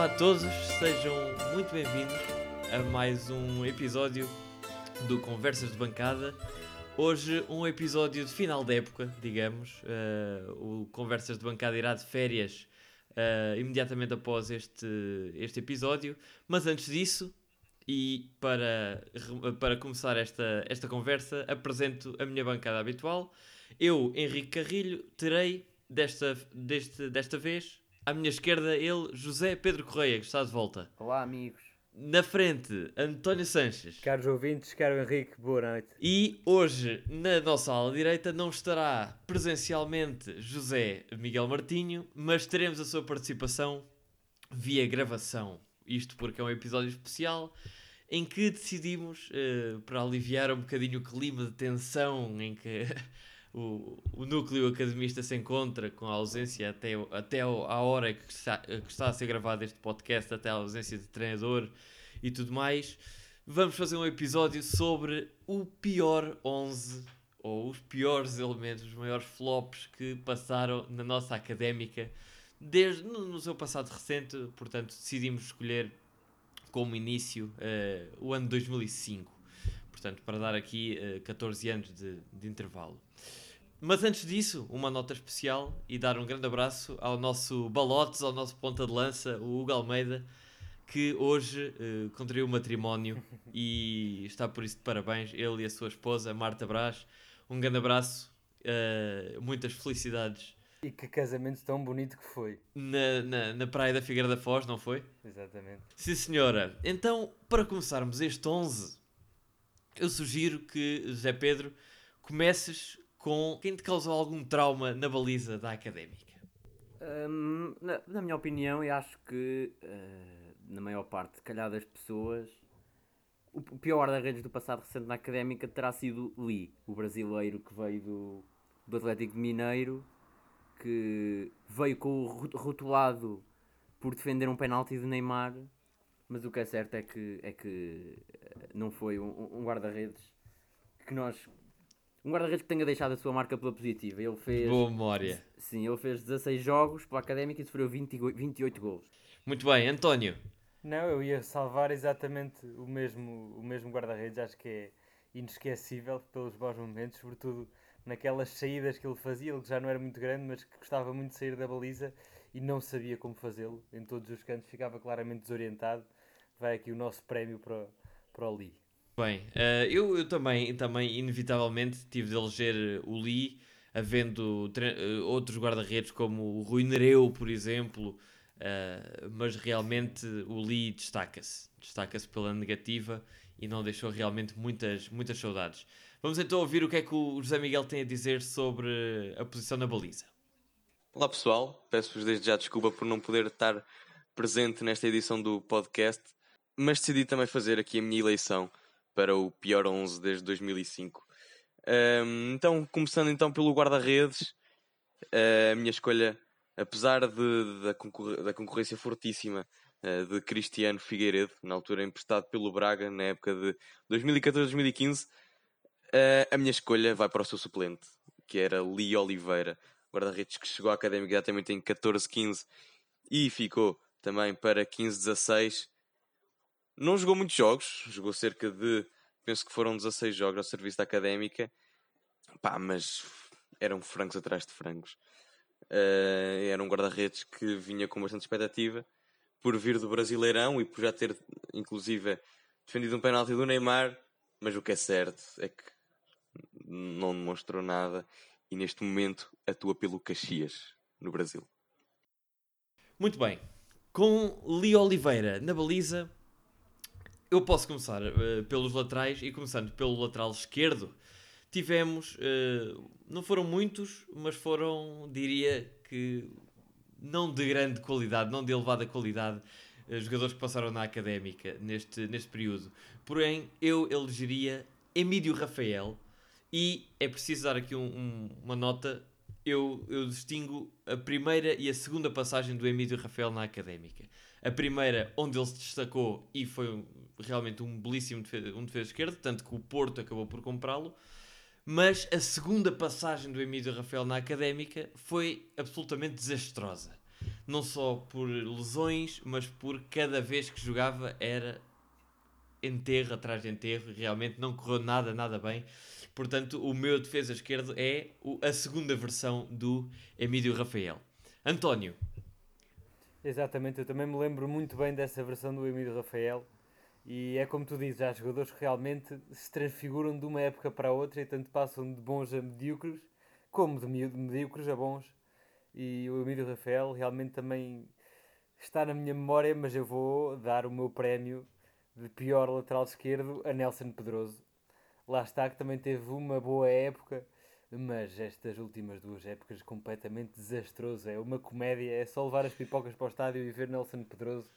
Olá a todos, sejam muito bem-vindos a mais um episódio do Conversas de Bancada. Hoje, um episódio de final de época, digamos. Uh, o Conversas de Bancada irá de férias uh, imediatamente após este, este episódio. Mas antes disso, e para, para começar esta, esta conversa, apresento a minha bancada habitual. Eu, Henrique Carrilho, terei desta, deste, desta vez à minha esquerda ele, José Pedro Correia, que está de volta. Olá, amigos. Na frente, António Sanches. Caros ouvintes, caro Henrique, boa noite. E hoje, na nossa ala direita, não estará presencialmente José Miguel Martinho, mas teremos a sua participação via gravação. Isto porque é um episódio especial em que decidimos, uh, para aliviar um bocadinho o clima de tensão em que o, o núcleo academista se encontra com a ausência até, até a hora que está, que está a ser gravado este podcast, até a ausência de treinador e tudo mais, vamos fazer um episódio sobre o pior 11 ou os piores elementos, os maiores flops que passaram na nossa académica desde no, no seu passado recente, portanto decidimos escolher como início uh, o ano 2005, portanto para dar aqui uh, eh, 14 anos de, de intervalo. Mas antes disso, uma nota especial e dar um grande abraço ao nosso Balotes, ao nosso ponta de lança, o Hugo Almeida, que hoje uh, contraiu matrimónio e está por isso de parabéns, ele e a sua esposa, Marta Brás. Um grande abraço, uh, muitas felicidades. E que casamento tão bonito que foi. Na, na, na praia da Figueira da Foz, não foi? Exatamente. Sim, senhora. Então, para começarmos este 11, eu sugiro que, José Pedro, comeces com quem te causou algum trauma na baliza da académica? Um, na, na, minha opinião, eu acho que uh, na maior parte, se calhar, das pessoas, o, o pior guarda-redes do passado recente na académica terá sido Lee, o brasileiro que veio do, do Atlético Mineiro, que veio com o rotulado por defender um penalti de Neymar, mas o que é certo é que, é que eh, não foi um, um guarda-redes que nós um guarda-redes que tenha deixado a sua marca pela positiva. Ele fez. Boa memória. Sim, ele fez 16 jogos pela académica e sofreu 20, 28 gols. Muito bem, António. Não, eu ia salvar exatamente o mesmo, o mesmo guarda-redes. Acho que é inesquecível pelos bons momentos, sobretudo naquelas saídas que ele fazia. Ele já não era muito grande, mas que gostava muito de sair da baliza e não sabia como fazê-lo. Em todos os cantos ficava claramente desorientado. Vai aqui o nosso prémio para, para o Lee. Bem, uh, eu, eu também, também, inevitavelmente, tive de eleger o Lee, havendo uh, outros guarda-redes como o Rui Nereu, por exemplo, uh, mas realmente o Lee destaca-se, destaca-se pela negativa e não deixou realmente muitas, muitas saudades. Vamos então ouvir o que é que o José Miguel tem a dizer sobre a posição na baliza. Olá pessoal, peço-vos desde já desculpa por não poder estar presente nesta edição do podcast, mas decidi também fazer aqui a minha eleição para o pior 11 desde 2005. Um, então, começando então pelo guarda-redes, a minha escolha, apesar de, da, concor da concorrência fortíssima uh, de Cristiano Figueiredo, na altura emprestado pelo Braga, na época de 2014-2015, uh, a minha escolha vai para o seu suplente, que era Lee Oliveira, guarda-redes que chegou à Académica exatamente em 14-15 e ficou também para 15-16 não jogou muitos jogos, jogou cerca de, penso que foram 16 jogos ao serviço da académica, pá, mas eram frangos atrás de frangos. Uh, era um guarda-redes que vinha com bastante expectativa por vir do Brasileirão e por já ter, inclusive, defendido um penalti do Neymar, mas o que é certo é que não demonstrou nada e neste momento atua pelo Caxias, no Brasil. Muito bem. Com Lee Oliveira na baliza, eu posso começar uh, pelos laterais e começando pelo lateral esquerdo, tivemos, uh, não foram muitos, mas foram, diria que, não de grande qualidade, não de elevada qualidade, uh, jogadores que passaram na académica neste, neste período. Porém, eu elegeria Emílio Rafael e é preciso dar aqui um, um, uma nota. Eu, eu distingo a primeira e a segunda passagem do Emílio Rafael na académica. A primeira, onde ele se destacou e foi realmente um belíssimo defesa, um defesa esquerdo, tanto que o Porto acabou por comprá-lo. Mas a segunda passagem do Emílio Rafael na académica foi absolutamente desastrosa. não só por lesões, mas por cada vez que jogava era enterro atrás de enterro, realmente não correu nada, nada bem. Portanto, o meu defesa esquerdo é a segunda versão do Emílio Rafael. António, Exatamente, eu também me lembro muito bem dessa versão do Emílio Rafael. E é como tu dizes, há jogadores que realmente se transfiguram de uma época para outra e tanto passam de bons a medíocres, como de medíocres a bons. E o Emílio Rafael realmente também está na minha memória, mas eu vou dar o meu prémio de pior lateral esquerdo a Nelson Pedroso. Lá está que também teve uma boa época, mas estas últimas duas épocas completamente desastroso. É uma comédia, é só levar as pipocas para o estádio e ver Nelson Pedroso,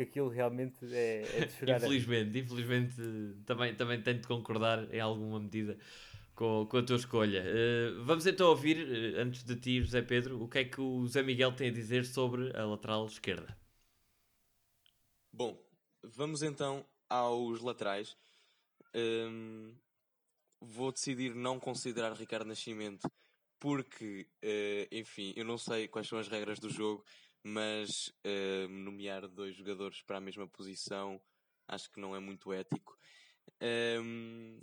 que aquilo realmente é, é de chorar. infelizmente, infelizmente também, também tenho de concordar em alguma medida com, com a tua escolha. Eh, vamos então ouvir, eh, antes de ti, José Pedro, o que é que o José Miguel tem a dizer sobre a lateral esquerda. Bom, vamos então aos laterais. Hum, vou decidir não considerar Ricardo Nascimento porque, eh, enfim, eu não sei quais são as regras do jogo, mas eh, nomear dois jogadores para a mesma posição acho que não é muito ético. Hum,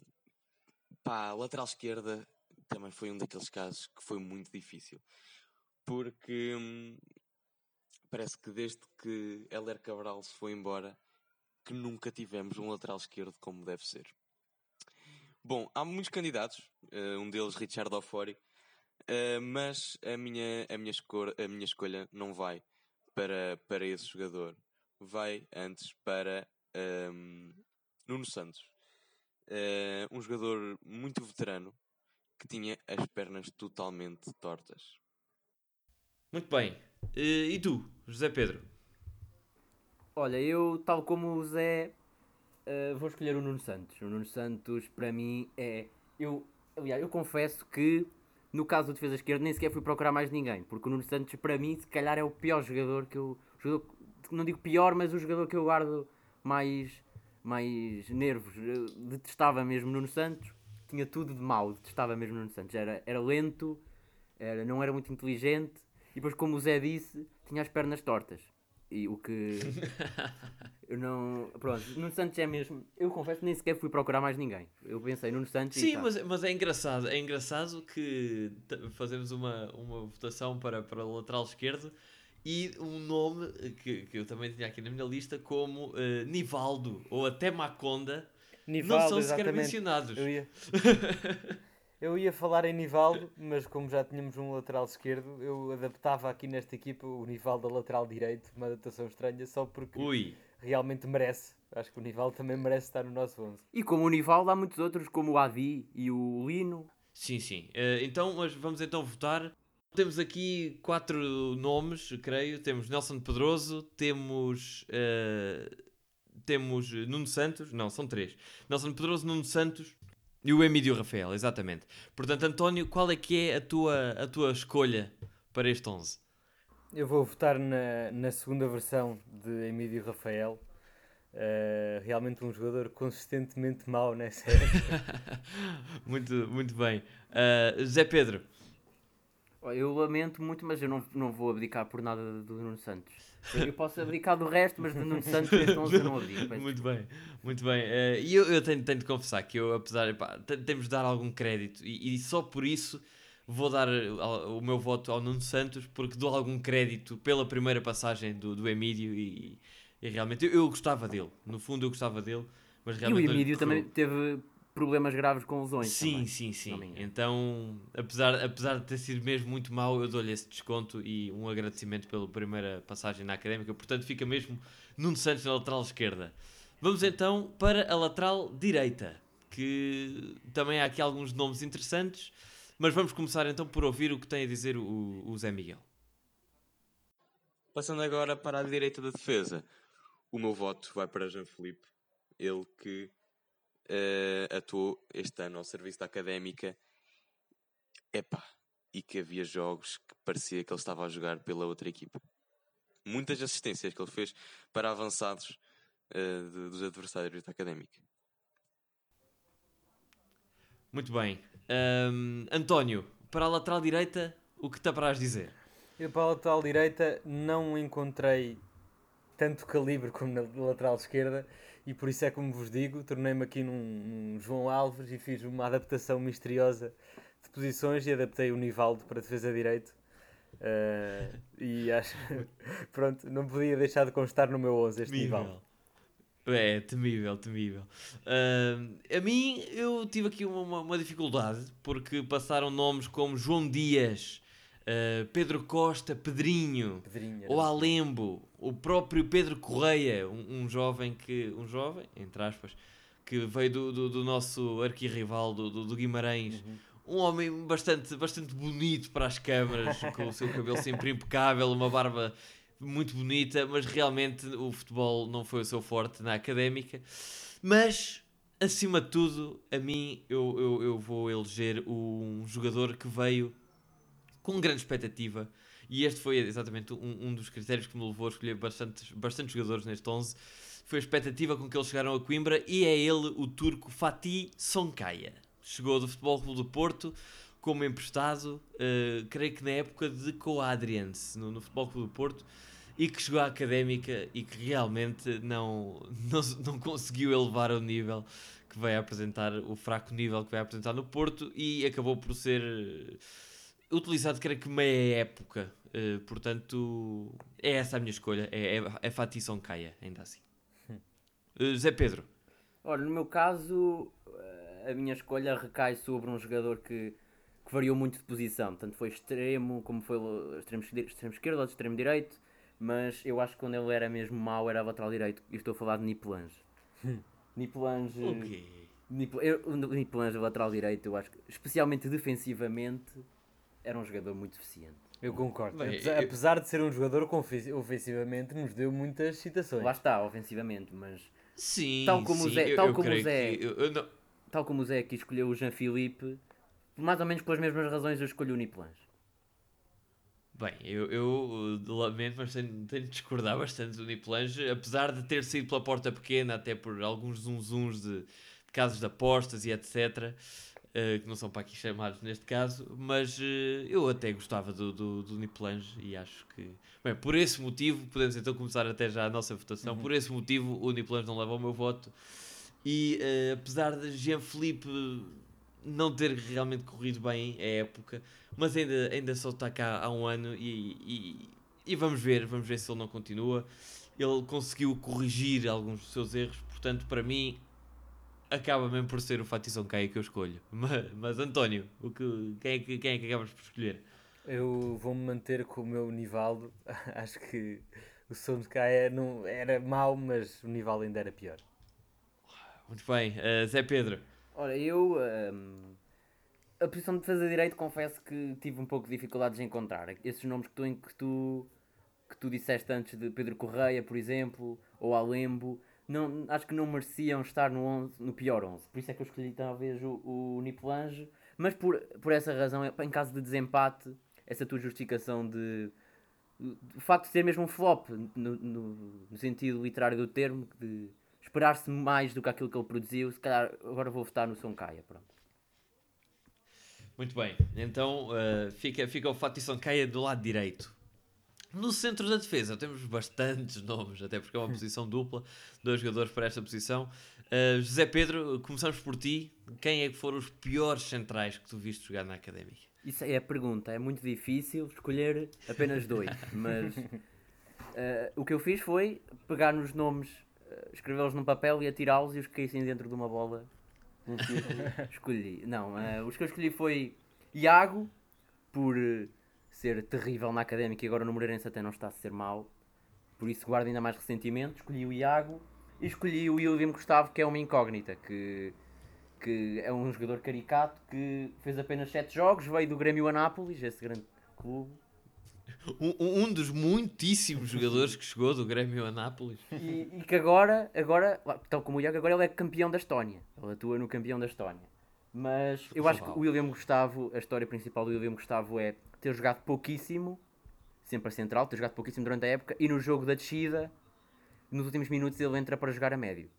pá, lateral esquerda também foi um daqueles casos que foi muito difícil. Porque hum, parece que desde que Heller Cabral se foi embora, que nunca tivemos um lateral esquerdo como deve ser. Bom, há muitos candidatos, eh, um deles Richard Ofori, eh, mas a minha, a, minha escor- a minha escolha não vai para, para esse jogador. Vai antes para ehm, Nuno Santos. Eh, um jogador muito veterano que tinha as pernas totalmente tortas. Muito bem. Eh, e tu, José Pedro? Olha, eu, tal como o Zé, eh, vou escolher o Nuno Santos. O Nuno Santos, para mim, é. Eu, aliás, eu confesso que, no caso do defesa esquerda, nem sequer fui procurar mais ninguém. Porque o Nuno Santos, para mim, se calhar é o pior jogador que eu. Jogador, não digo pior, mas o jogador que eu guardo mais, mais nervos. Eu detestava mesmo Nuno Santos. Tinha tudo de mau, detestava mesmo Nuno Santos. Era, era lento, era, não era muito inteligente. E depois, como o Zé disse, tinha as pernas tortas. E o que. Eu não. Pronto, Nuno Santos é mesmo. Eu confesso que nem sequer fui procurar mais ninguém. Eu pensei Nuno Santos e Sim, tá. mas, mas é engraçado. É engraçado que fazemos uma, uma votação para, para o lateral esquerdo e um nome que, que eu também tinha aqui na minha lista como eh, Nivaldo ou até Maconda não Nivaldo, são sequer exatamente. mencionados. Eu ia... eu ia falar em Nivaldo, mas como já tínhamos um lateral esquerdo, eu adaptava aqui nesta equipa o Nivaldo a lateral direito, uma adaptação estranha, só porque Ui, realmente merece. Acho que o Nivaldo também merece estar no nosso 11. E como o Nivaldo, há muitos outros, como o Adi e o Lino. sim, sim. Eh, então, vamos então votar. Temos aqui quatro nomes, creio. Temos Nelson Pedroso, temos. eh, temos Nuno Santos. Não, são três. Nelson Pedroso, Nuno Santos e o Emílio Rafael, exatamente. Portanto, António, qual é que é a tua, a tua escolha para este 11? Eu vou votar na, na segunda versão de Emílio Rafael. Uh, realmente um jogador consistentemente mau nessa época. muito, muito bem. Eh, Zé Pedro, Eu lamento muito, mas eu não, não vou abdicar por nada do Nuno Santos. Eu posso abdicar do resto, mas do Nuno Santos neste 11 eu não abdico. Muito bem, muito bem. Eh, E eu, eu tenho, tenho de confessar que eu, apesar, pá, te- temos de dar algum crédito e, e só por isso vou dar o meu voto ao Nuno Santos porque dou algum crédito pela primeira passagem do, do Emílio e, e realmente eu, eu gostava dele. No fundo eu gostava dele, mas E o realmente não lhe Emílio também teve problemas graves com lesões. Sim, também, sim, sim. Então, apesar, apesar de ter sido mesmo muito mau, eu dou-lhe esse desconto e um agradecimento pela primeira passagem na académica. Portanto, fica mesmo Nuno Santos na lateral esquerda. Vamos então para a lateral direita, que também há aqui alguns nomes interessantes, mas vamos começar então por ouvir o que tem a dizer o, o Zé Miguel. Passando agora para a direita da defesa, o meu voto vai para Jean Felipe, ele que eh, atuou este ano ao serviço da académica. Epá, e que havia jogos que parecia que ele estava a jogar pela outra equipa. Muitas assistências que ele fez para avançados eh, de- dos adversários da académica. Muito bem. Ahm, António, para a lateral direita, o que te apraz dizer? Eu para a lateral direita não encontrei tanto calibre como na lateral esquerda e por isso é como vos digo, tornei-me aqui num, num João Alves e fiz uma adaptação misteriosa de posições e adaptei o Nivaldo para defesa direito. Uh, e acho pronto, não podia deixar de constar no meu 11 este Temível. Nivaldo. É, temível, temível. Uh, a mim, eu tive aqui uma, uma, uma, dificuldade, porque passaram nomes como João Dias, uh, Pedro Costa, Pedrinho, Pedrinho ou Alembo, o próprio Pedro Correia, um, um, jovem que, um jovem, entre aspas, que veio do, do, do nosso arquirrival do, do, do Guimarães, uhum. um homem bastante, bastante bonito para as câmaras, com o seu cabelo sempre impecável, uma barba muito bonita, mas realmente o futebol não foi o seu forte na académica. Mas, acima de tudo, a mim, eu, eu, eu vou eleger um jogador que veio com grande expectativa. E este foi exatamente um, um dos critérios que me levou a escolher bastantes, bastantes jogadores neste 11. Foi a expectativa com que eles chegaram a Coimbra e é ele o turco Fatih Soncaia. Chegou do Futebol Clube do Porto como emprestado, uh, creio que na época de Coadrians, no, no Futebol Clube do Porto e que chegou à académica e que realmente não, não, não conseguiu elevar o nível que vai apresentar, o fraco nível que vai apresentar no Porto e acabou por ser utilizado, creio que meia época. Uh, portanto, é essa a minha escolha. É, é, é Fatih Soncaia, ainda assim. Uh, Zé Pedro. Ora, no meu caso, a minha escolha recai sobre um jogador que, que variou muito de posição. Tanto foi extremo, como foi extremo, extremo esquerdo ou extremo direito mas eu acho que quando ele era mesmo mau era lateral direito. E estou a falar de Nipelange. Nipelange. O quê? Nipelange, lateral direito, eu acho que, especialmente defensivamente, era um jogador muito eficiente. Eu concordo. Bem, apesar, eu... apesar, de ser um jogador que ofensivamente nos deu muitas citações. Lá está, ofensivamente, mas. Sim, tal como sim, o Zé, tal como o Zé, eu, não... tal como o Zé aqui escolheu o Jean-Philippe, mais ou menos pelas mesmas razões eu escolhi o Nipelange. Bem, eu, eu lamento, mas tenho, tenho de discordar bastante do Nipelange, apesar de ter saído pela porta pequena, até por alguns zunzuns de, de casos de apostas e etc., uh, eh, que não são para aqui chamados neste caso, mas uh, eu até gostava do, do, do Nipelange e acho que, bem, por esse motivo, podemos então começar até já a nossa votação, uhum. por esse motivo o Nipelange não leva o meu voto, e uh, apesar de Jean-Philippe não ter realmente corrido bem a época, mas ainda, ainda só está cá há um ano e, e, e, vamos ver, vamos ver se ele não continua. Ele conseguiu corrigir alguns dos seus erros, portanto, para mim, acaba mesmo por ser o Fatison Caia que eu escolho. Mas, mas António, o que, quem, é que, quem é que acabas por escolher? Eu vou-me manter com o meu Nivaldo. Acho que o som de Caia não, era mau, mas o Nivaldo ainda era pior. Muito bem. Uh, Zé Pedro. Ora, eu. Um, a posição de defesa direito, confesso que tive um pouco de dificuldades em encontrar. Esses nomes que tu, que tu, que tu disseste antes de Pedro Correia, por exemplo, ou Alembo, não, acho que não mereciam estar no, 11, no pior 11. Por isso é que eu escolhi talvez o, o Nipelange. Mas por, por essa razão, em caso de desempate, essa tua justificação de. O facto de ser mesmo um flop, no, no, no sentido literário do termo, de esperar-se mais do que aquilo que ele produziu, se calhar agora vou votar no São Caia, pronto. Muito bem, então uh, fica, fica o Fatih Caia do lado direito. No centro da defesa temos bastantes nomes, até porque é uma posição dupla, dois jogadores para esta posição. Uh, José Pedro, começamos por ti. Quem é que foram os piores centrais que tu viste jogar na Académica? Isso é a pergunta, é muito difícil escolher apenas dois, mas uh, o que eu fiz foi pegar nos nomes escrevê-los num papel e atirá-los e os que caíssem dentro de uma bola escolhi. Não, uh, os que eu escolhi foi Iago, por uh, ser terrível na académica e agora no Moreirense até não está a ser mau. Por isso guardo ainda mais ressentimento. Escolhi o Iago e escolhi o William Gustavo, que é uma incógnita, que, que é um jogador caricato que fez apenas 7 jogos, veio do Grêmio Anápolis, esse grande clube, um, um dos muitíssimos jogadores que chegou do Grêmio Anápolis. E, e, que agora, agora, tal como o Iago, agora ele é campeão da Estónia. Ele atua no campeão da Estónia. Mas eu acho que o William Gustavo, a história principal do William Gustavo é ter jogado pouquíssimo, sempre a central, ter jogado pouquíssimo durante a época, e no jogo da descida, nos últimos minutos ele entra para jogar a médio.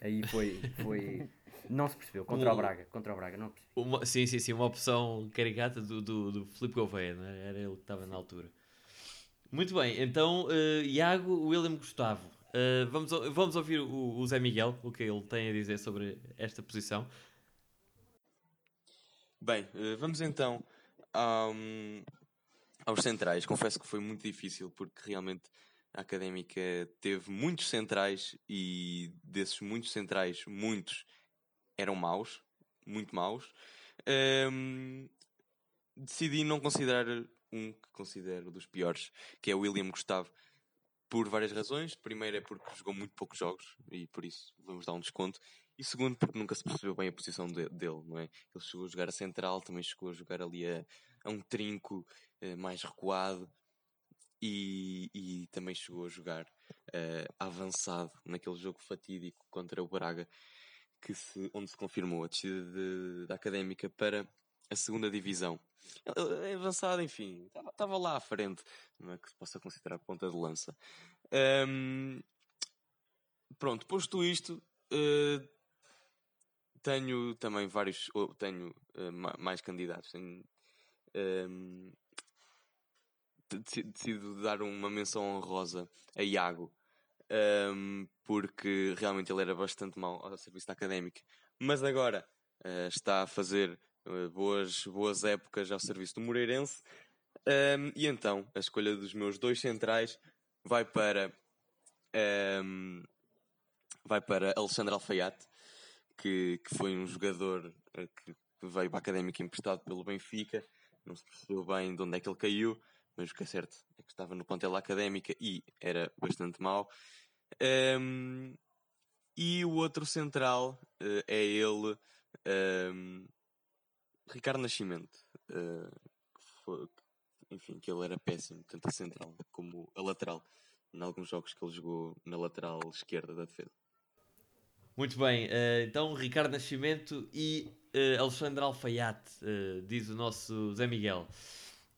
Aí foi, foi Não se percebeu. Contra Um- o Braga. Contra o Braga, não percebi. Uma, sim, sim, sim, uma opção caricata do, do, do Filipe Gouveia, não é? era ele que estava na altura. Muito bem, então eh, Iago, William Gustavo. Eh, vamos, vamos ouvir o, o Zé Miguel, o que ele tem a dizer sobre esta posição. Bem, eh, vamos então ahm, aos centrais. Confesso que foi muito difícil porque realmente a académica teve muitos centrais e desses muitos centrais, muitos eram maus, muito maus. Ahm, decidi não considerar um que considero dos piores, que é o William Gustavo, por várias razões. Primeiro é porque jogou muito poucos jogos e por isso vamos dar um desconto. E segundo, porque nunca se percebeu bem a posição de- dele, não é? Ele chegou a jogar a central, também chegou a jogar ali a, a um trinco eh, mais recuado e, e também chegou a jogar eh, avançado naquele jogo fatídico contra o Braga, que se, onde se confirmou a descida de- da académica para a segunda divisão. Ele- Avançado, enfim, estava lá à frente, não é que se possa considerar ponta de lança. Ahm, pronto, posto isto, eh, tenho também vários, tenho ma- mais candidatos. Tenho, ehm, de- deci- decido dar uma menção honrosa a Iago, ehm, porque realmente ele era bastante mau ao serviço da académica, mas agora eh, está a fazer eh, boas, boas épocas ao serviço do Moreirense. Ehm, e então, a escolha dos meus dois centrais vai para ehm, vai para Alexandre Alfaiate, que, que foi um jogador eh, que, veio para a Académica emprestado pelo Benfica, não se percebeu bem de onde é que ele caiu, mas o que é certo é que estava no plantel Académica e era bastante mau. Ehm, e o outro central eh, é ele, ehm, Ricardo Nascimento. eh, que foi- enfim, que ele era péssimo, tanto a central como a lateral, em alguns jogos que ele jogou na lateral esquerda da defesa. Muito bem, eh, então Ricardo Nascimento e eh, Alexandre Alfaiate, eh, diz o nosso Zé Miguel.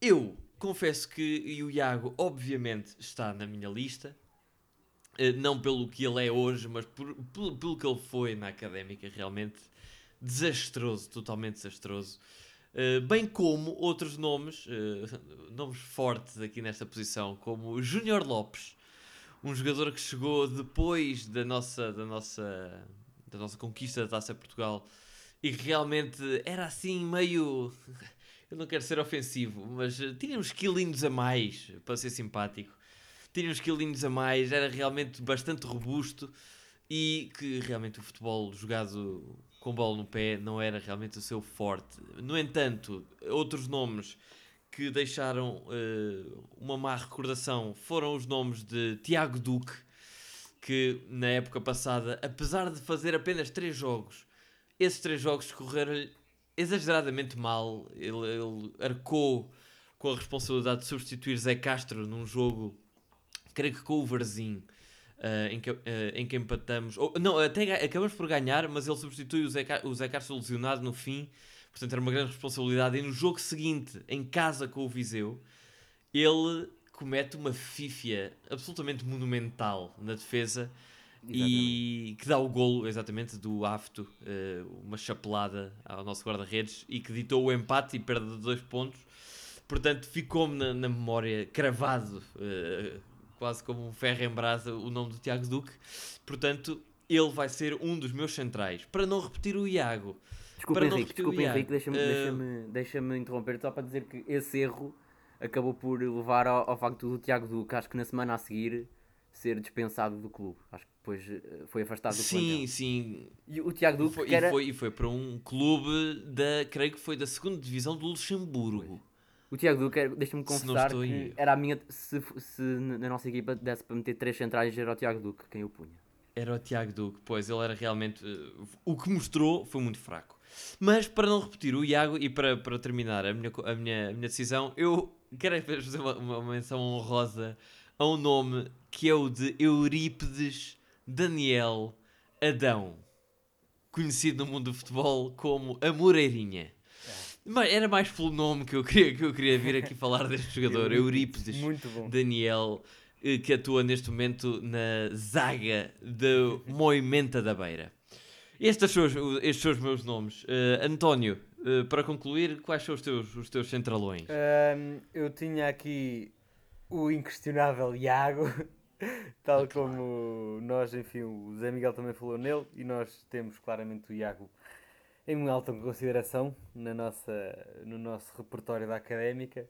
Eu confesso que e o Iago, obviamente, está na minha lista. Não pelo que ele é hoje, mas por- pelo, pelo que ele foi na académica, realmente desastroso, totalmente desastroso. Bem como outros nomes, nomes fortes aqui nesta posição, como Júnior Lopes, um jogador que chegou depois da nossa, da nossa, da nossa conquista da Taça Portugal e que realmente era assim meio. Eu não quero ser ofensivo, mas tinha uns quilinhos a mais, para ser simpático. Tinha uns quilinhos a mais, era realmente bastante robusto e que realmente o futebol jogado com bola no pé não era realmente o seu forte. No entanto, outros nomes que deixaram eh, uma má recordação foram os nomes de Tiago Duque, que na época passada, apesar de fazer apenas 3 jogos, esses 3 jogos correram exageradamente mal. Ele, ele arcou com a responsabilidade de substituir Zé Castro num jogo, creio que com o Varzim. eh, em, que, eh, em que empatamos, ou, não, até acabamos por ganhar, mas ele substitui o Zé, o Zé Castro lesionado no fim, portanto era uma grande responsabilidade. E no jogo seguinte, em casa com o Viseu, ele comete uma fífia absolutamente monumental na defesa e que dá o golo exatamente do Afto, eh, uma chapelada ao nosso guarda-redes e que ditou o empate e perda de dois pontos. Portanto, ficou-me na, na memória cravado, eh, quase como um ferro em brasa, o nome do Tiago Duque. Portanto, ele vai ser um dos meus centrais. Para não repetir o Iago, Desculpa, Para Henrique, desculpa, Henrique, deixa-me eh, deixa-me- deixa-me interromper só para dizer que esse erro acabou por levar ao, ao facto do Tiago Duque, acho que na semana a seguir, ser dispensado do clube. Acho que depois eh, foi afastado do sim, plantel. sim, E o Tiago Duque, Foi- era... e, foi, e foi para um clube da, creio que foi da segunda divisão do Luxemburgo. O Tiago Duque, deixa-me confessar que era a minha... Se, se na nossa equipa desse para meter três centrais, era o Tiago Duque quem o punha. Era o Tiago Duque, pois ele era realmente. eh, o que mostrou foi muito fraco. Mas para não repetir o Iago e para, para terminar a minha, a, minha, a minha decisão, eu quero apenas fazer uma, uma menção honrosa a um nome que é o de Eurípides Daniel Adão, conhecido no mundo do futebol como a Moreirinha. Mas era mais pelo nome que eu queria, que eu queria vir aqui falar deste jogador, Eurípides. Bom. Daniel, eh, que atua neste momento na zaga do Moimenta da Beira. Estes são os, estes são os meus nomes. Uh, António, uh, para concluir, quais são os teus, os teus centralões? Ahm, eu tinha aqui o inquestionável Iago, tal como nós, enfim, o Zé Miguel também falou nele, e nós temos claramente o Iago em uma alta consideração na nossa, no nosso repertório da académica.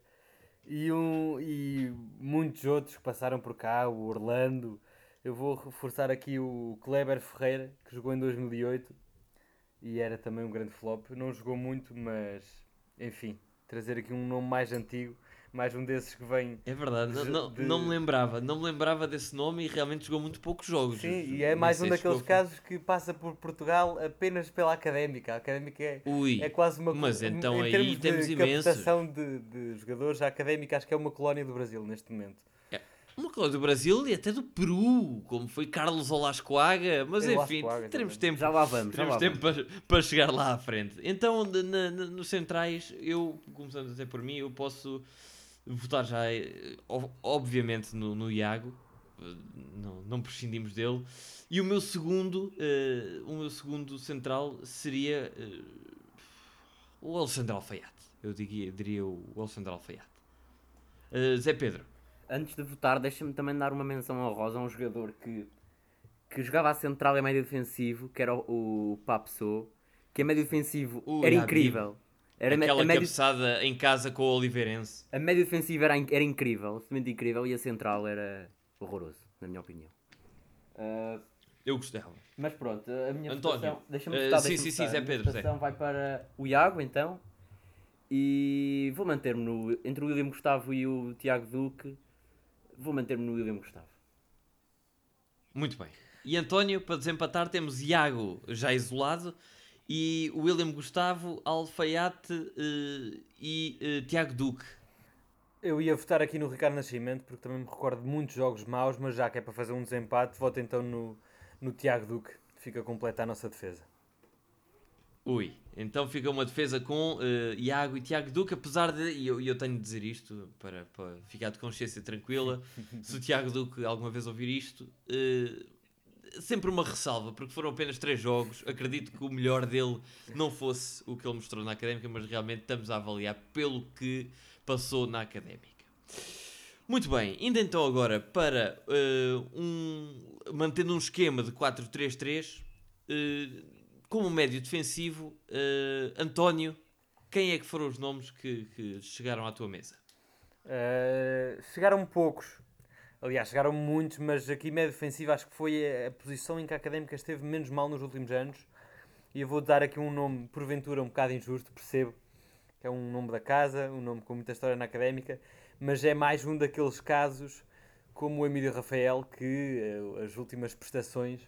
E, um, e muitos outros que passaram por cá, o Orlando. Eu vou reforçar aqui o Kleber Ferreira, que jogou em 2008 e era também um grande flop. Não jogou muito, mas enfim, trazer aqui um nome mais antigo, mais um desses que vem. É verdade, não, de- não, não me lembrava, não me lembrava desse nome e realmente jogou muito poucos jogos. Sim, e é mais um daqueles casos que passa por Portugal apenas pela académica. A académica é, Ui, é quase uma mas então em aí temos de imensos. captação de, de jogadores, a académica acho que é uma colónia do Brasil neste momento. Coisa do Brasil e até do Peru, como foi Carlos Olascoaga, mas Olascoaga enfim, teremos tempo Já lá vamos, já Teremos lá tempo vamos. para, para chegar lá à frente. Então, na- na- nos centrais, eu, começando até por mim, eu posso votar já, eh, ob- obviamente, no, no Iago. Eh, Não, não prescindimos dele. E o meu segundo, eh, o meu segundo central seria eh, o Alexandre Alfaiate. Eu diria, diria o Alexandre Alfaiate. Eh, Zé Pedro. Antes de votar, deixa-me também dar uma menção honrosa a um jogador que, que jogava a central e a médio defensivo, que era o, o Papso, que a médio defensivo Ui, era incrível. Era, aquela a, médio, cabeçada em casa com o Oliveirense. a médio defensivo era, era incrível, absolutamente incrível, e a central era horroroso, na minha opinião. Ah, Eu gostava. mas pronto, a minha António, votação... Deixa-me eh, votar, sim, sim, sim. Zé A minha Pedro, Zé. votação vai para o Iago, então. E vou manter-me no... Entre o William Gustavo e o Tiago Duque, vou manter-me no William Gustavo. Muito bem. E António, para desempatar, temos Iago já isolado e o William Gustavo, Alfaiate eh, e eh, Tiago Duque. Eu ia votar aqui no Ricardo Nascimento porque também me recordo de muitos jogos maus, mas já que é para fazer um desempate, voto então no, no Tiago Duque. Fica completa a nossa defesa. Ui, então fica uma defesa com eh, Iago e Tiago Duque, apesar de, e eu, eu tenho de dizer isto para, para ficar de consciência tranquila, se o Tiago Duque alguma vez ouvir isto, eh, sempre uma ressalva, porque foram apenas três jogos, acredito que o melhor dele não fosse o que ele mostrou na Académica, mas realmente estamos a avaliar pelo que passou na Académica. Muito bem, indo então agora para eh, um. mantendo um esquema de 4-3-3, eh, como médio defensivo, eh, António, quem é que foram os nomes que, que chegaram à tua mesa? Uh, chegaram poucos. Aliás, chegaram muitos, mas aqui médio defensivo acho que foi a posição em que a Académica esteve menos mal nos últimos anos. E eu vou dar aqui um nome, porventura, um bocado injusto, percebo. Que é um nome da casa, um nome com muita história na Académica. Mas é mais um daqueles casos, como o Emílio Rafael, que uh, as últimas prestações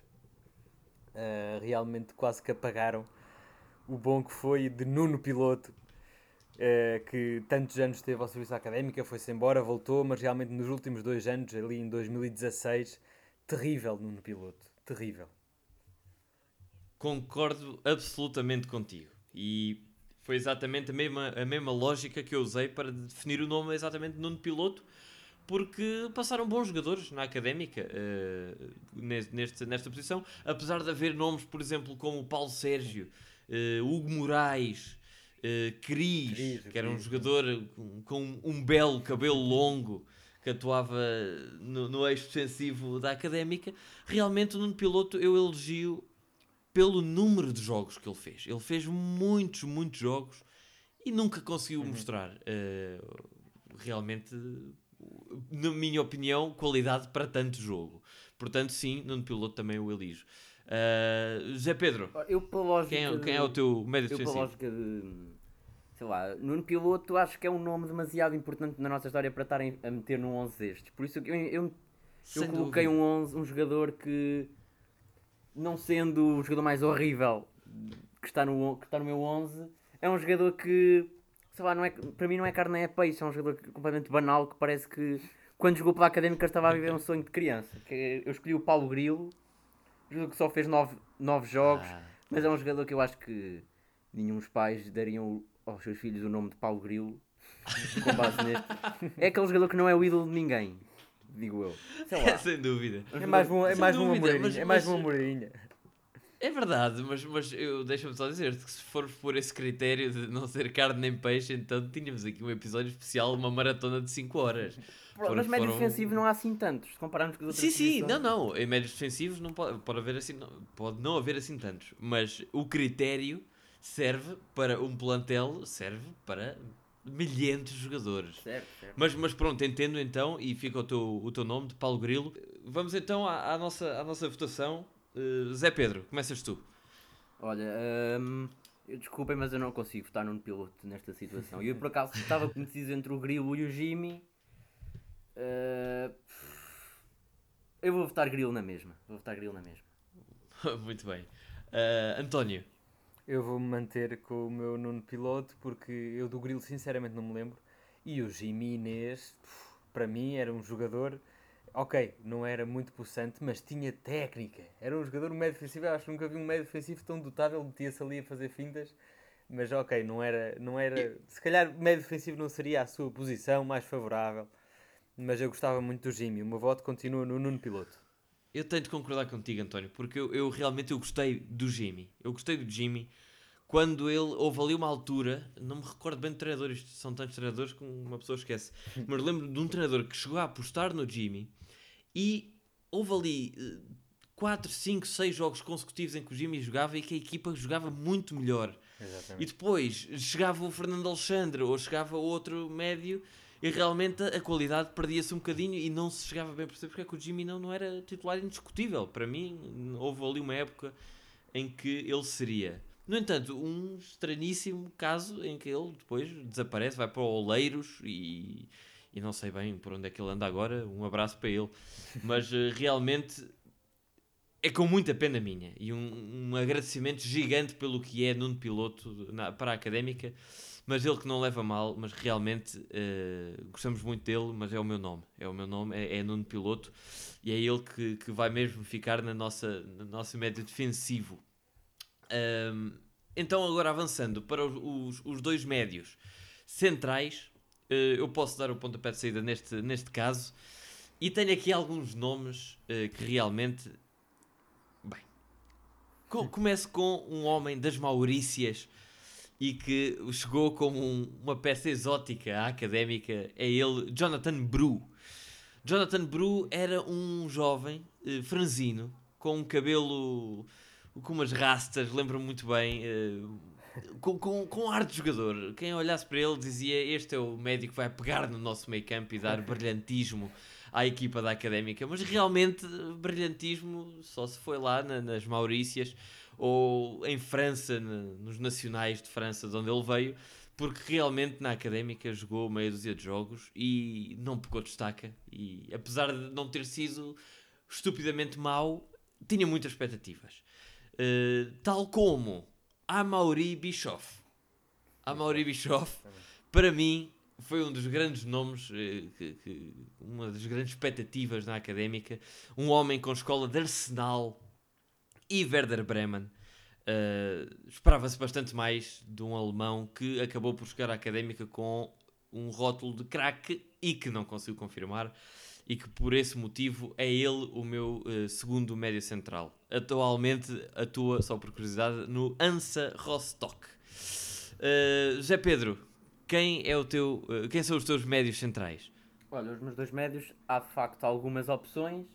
uh, realmente quase que apagaram o bom que foi de Nuno Piloto, eh, que tantos anos esteve ao serviço da académica, foi-se embora, voltou, mas realmente nos últimos dois anos, ali em 2016, terrível Nuno Piloto, terrível. Concordo absolutamente contigo. E foi exatamente a mesma, a mesma lógica que eu usei para definir o nome exatamente Nuno Piloto, porque passaram bons jogadores na académica eh, neste, nesta posição, apesar de haver nomes, por exemplo, como o Paulo Sérgio, eh, Hugo Moraes, eh, Cris, Cris, que era um Cris. jogador com, com um belo cabelo longo que atuava no, no eixo defensivo da académica. Realmente, o Nuno Piloto eu elogio pelo número de jogos que ele fez. Ele fez muitos, muitos jogos e nunca conseguiu mostrar eh, realmente, na minha opinião, qualidade para tanto jogo. Portanto, sim, Nuno Piloto também o elijo. Uh, José Pedro, Eu, quem é, quem é o teu médio Eu, pela defensivo? lógica de. Sei lá, Nuno Piloto acho que é um nome demasiado importante na nossa história para estarem a meter num 11 destes. Por isso eu, eu, eu coloquei dúvida. um 11, um jogador que, não sendo o jogador mais horrível que está no, que está no meu 11, é um jogador que, sei lá, não é, para mim não é carne, é peixe. É um jogador completamente banal que parece que, quando jogou pela Académica, estava a viver um sonho de criança. Que é- eu escolhi o Paulo Grilo, um jogador que só fez 9 nove, nove jogos. Ah, Mas é um jogador que eu acho que nenhum dos pais dariam aos seus filhos o nome de Paulo Grilo com base neste. É aquele jogador que não é o ídolo de ninguém, digo eu. Sei lá. sem dúvida. É mais, um, é mais uma dúvida, moreirinha, mas- é mais mas- uma moreirinha. É verdade, mas, mas eu deixa-me só dizer que se formos por esse critério de não ser carne nem peixe, então tínhamos aqui um episódio especial, uma maratona de 5 horas. Pronto, mas Foram- médio foram- defensivo não há assim tantos, se compararmos com as outras Sim, sim, não, não. Em médios defensivos não pode, pode haver assim, não, pode não haver assim tantos. Mas o critério serve para um plantel, serve para milhares de jogadores. Certo, certo. Mas, mas pronto, entendo então e fica o teu, o teu nome de Paulo Grilo. Vamos então à, à nossa, à nossa votação. Uh, Zé Pedro, começas tu. Olha, hum, desculpem, mas eu não consigo votar num piloto nesta situação. Eu por acaso estava indeciso entre o Grilo e o Jimmy. Uh, eu vou votar Grilo na mesma. Vou votar Grilo na mesma. Muito bem. Uh, António, Eu vou-me manter com o meu Nuno Piloto porque eu do Grilo sinceramente não me lembro. E o Jimmy Inês, para mim, era um jogador. Ok, não era muito possante, mas tinha técnica. Era um jogador um médio defensivo. Eu acho que nunca vi um médio defensivo tão dotado. Ele metia-se ali a fazer fintas. Mas ok, não era, não era. Se calhar médio defensivo não seria a sua posição mais favorável. Mas eu gostava muito do Jimmy. O meu voto continua no Nuno Piloto. eu tenho de concordar contigo, António, porque eu, eu realmente eu gostei do Jimmy. Eu gostei do Jimmy quando ele houve ali uma altura, não me recordo bem de treinadores, são tantos treinadores que uma pessoa esquece, mas lembro de um treinador que chegou a apostar no Jimmy e houve ali 4, 5, 6 jogos consecutivos em que o Jimmy jogava e que a equipa jogava muito melhor. E Exatamente. depois chegava o Fernando Alexandre ou chegava outro médio e realmente a qualidade perdia-se um bocadinho e não se chegava bem a perceber porque é que o Jimmy não, não era titular indiscutível. Para mim, houve ali uma época em que ele seria. No entanto, um estranhíssimo caso em que ele depois desaparece, vai para o Oleiros e, e não sei bem por onde é que ele anda agora. Um abraço para ele. Mas eh, realmente é com muita pena minha e um, um agradecimento gigante pelo que é Nuno Piloto na- para a académica, mas ele que não leva mal, mas realmente eh, gostamos muito dele, mas é o meu nome, é o meu nome, é, é Nuno Piloto e é ele que, que vai mesmo ficar na nossa, no nosso médio defensivo. Ahm, então, agora avançando para os, os- os dois médios centrais, eu posso dar o pontapé de saída neste, neste caso. E tenho aqui alguns nomes eh, que realmente. Bem. Co começo com um homem das Maurícias e que chegou como um- uma peça exótica à académica. É ele, Jonathan Bru. Jonathan Bru era um jovem eh, franzino com um cabelo com umas rastas, lembro-me muito bem. eh, com, com, com ar de jogador. Quem olhasse para ele dizia: Este é o médico que vai pegar no nosso meio campo e dar brilhantismo à equipa da académica. Mas realmente, brilhantismo só se foi lá na- nas Maurícias ou em França, na- nos Nacionais de França, de onde ele veio, porque realmente na académica jogou meia dúzia de jogos e não pegou destaca. E apesar de não ter sido estupidamente mau, tinha muitas expectativas. Uh, tal como a Mauri Bischoff. A Mauri Bischoff, para mim, foi um dos grandes nomes, eh, que- que- uma das grandes expectativas na académica. Um homem com escola de Arsenal e Werder Bremen. Uh, Esperava-se bastante mais de um alemão que acabou por chegar à académica com um rótulo de craque e que não conseguiu confirmar. E que por esse motivo é ele o meu eh, segundo médio central. Atualmente atua, só por curiosidade, no Ansa Rostock. Uh, José Pedro, quem é o teu, uh, quem são os teus médios centrais? Olha, os meus dois médios, há de facto algumas opções,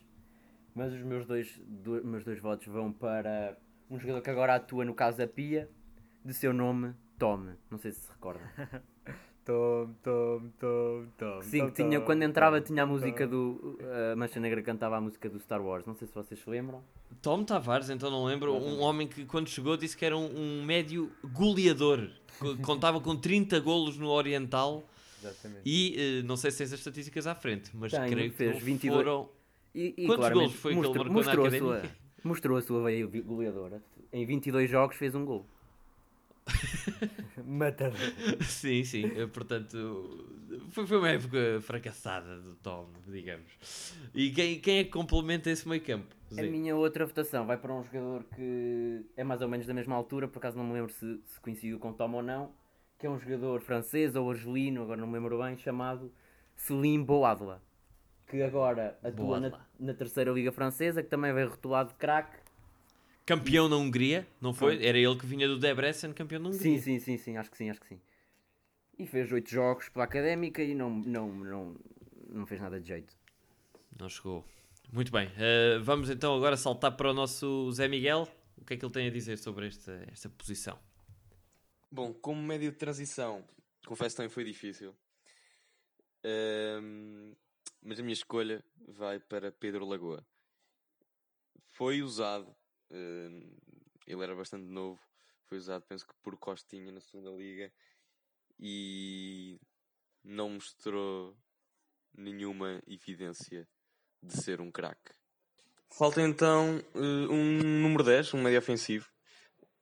mas os meus dois, do- meus dois votos vão para um jogador que agora atua no caso da Pia, de seu nome Tom. Não sei se se recorda. Tom, tom, tom, tom. Sim, tinha, tom, quando entrava tom, tinha a tom. música do. A Mancha Negra cantava a música do Star Wars. Não sei se vocês se lembram. Tom Tavares, então não lembro, um homem que quando chegou disse que era um, um médio goleador. Co- Contava com 30 golos no Oriental Exatamente. e eh, não sei se tens as estatísticas à frente, mas Tenho, creio que fez não 22 foram. E, e Quantos golos foi que ele mostrou, marcou na mostrou a sua, Académica? mostrou a sua veia goleadora. Em 22 jogos fez um gol. Matador. Sim, sim, eh, portanto foi, foi uma época fracassada do Tom, digamos. E quem, quem é que complementa esse meio campo? A minha outra votação vai para um jogador que é mais ou menos da mesma altura, por acaso não me lembro se, se coincidiu com Tom ou não, que é um jogador francês ou argelino, agora não me lembro bem, chamado Selim Boadla, que agora atua na, na terceira liga francesa, que também veio rotulado de craque Campeão na Hungria, não foi? Era ele que vinha do Debrecen, campeão da Hungria. Sim, sim, sim, sim, acho que sim, acho que sim. E fez oito jogos pela académica e não, não, não, não fez nada de jeito. Não chegou. Muito bem. Uh, vamos então agora saltar para o nosso Zé Miguel. O que é que ele tem a dizer sobre esta, esta posição? Bom, como médio de transição, confesso que também foi difícil. Um, mas a minha escolha vai para Pedro Lagoa. Foi usado, ele era bastante novo, foi usado, penso que por Costinha na segunda liga e não mostrou nenhuma evidência de ser um craque. Falta então uh, um número 10, um médio ofensivo.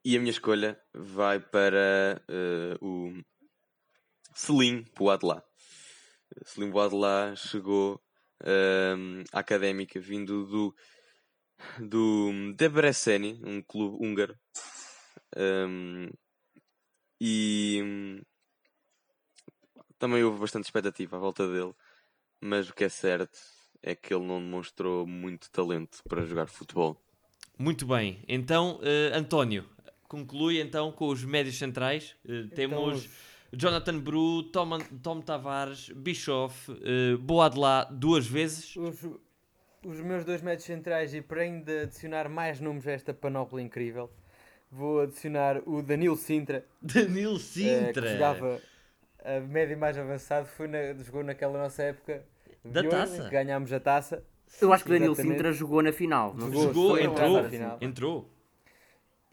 E a minha escolha vai para uh, o Selim Poadlá. Selim Poadlá chegou uh, à académica vindo do, do Debreceni, um clube húngaro. Um, e um, também houve bastante expectativa à volta dele, mas o que é certo é que ele não demonstrou muito talento para jogar futebol. Muito bem, então uh, António, conclui então com os médios centrais. Uh, temos então... Jonathan Bru, Tom, Tom Tavares, Bischoff, uh, Boadlá duas vezes. Os, os meus dois médios centrais, e para ainda adicionar mais nomes a esta panóplia incrível, vou adicionar o Danilo Sintra. Danilo Sintra! que jogava a média mais avançado, foi na, jogou naquela nossa época da taça. Ganhámos a taça. Eu acho que o Danilo Sintra jogou na final. Jogou, jogou entrou, entrou.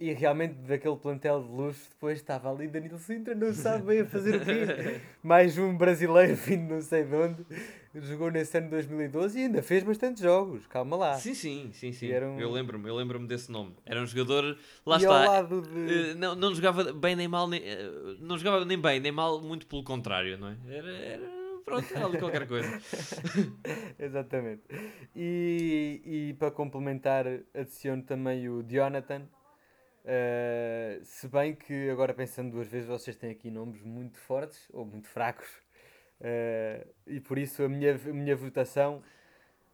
E realmente daquele plantel de luxo, depois estava ali Danilo Sintra, não sabe bem a fazer o quê. Mais um brasileiro vindo não sei de onde. Jogou nesse ano de 2012 e ainda fez bastantes jogos, calma lá. Sim, sim, sim, sim. Um... Eu lembro-me, eu lembro-me desse nome. Era um jogador, lá e está. De... Uh, não, não jogava bem nem mal, nem, uh, não jogava nem bem nem mal, muito pelo contrário, não é? Era, era Pronto, era de qualquer coisa. Exatamente. E, e para complementar, adiciono também o Jonathan. Uh, se bem que agora pensando duas vezes, vocês têm aqui nomes muito fortes ou muito fracos. Uh, e por isso a minha, a minha votação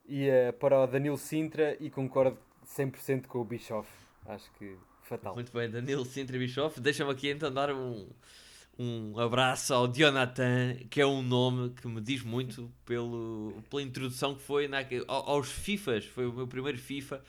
ia para o Danilo Sintra e concordo 100% com o Bischoff. Acho que fatal. Muito bem, Danilo Sintra e Bischoff. Deixa-me aqui então dar um, um abraço ao Jonathan, que é um nome que me diz muito pelo, pela introdução que foi na, aos FIFAs. Foi o meu primeiro FIFA.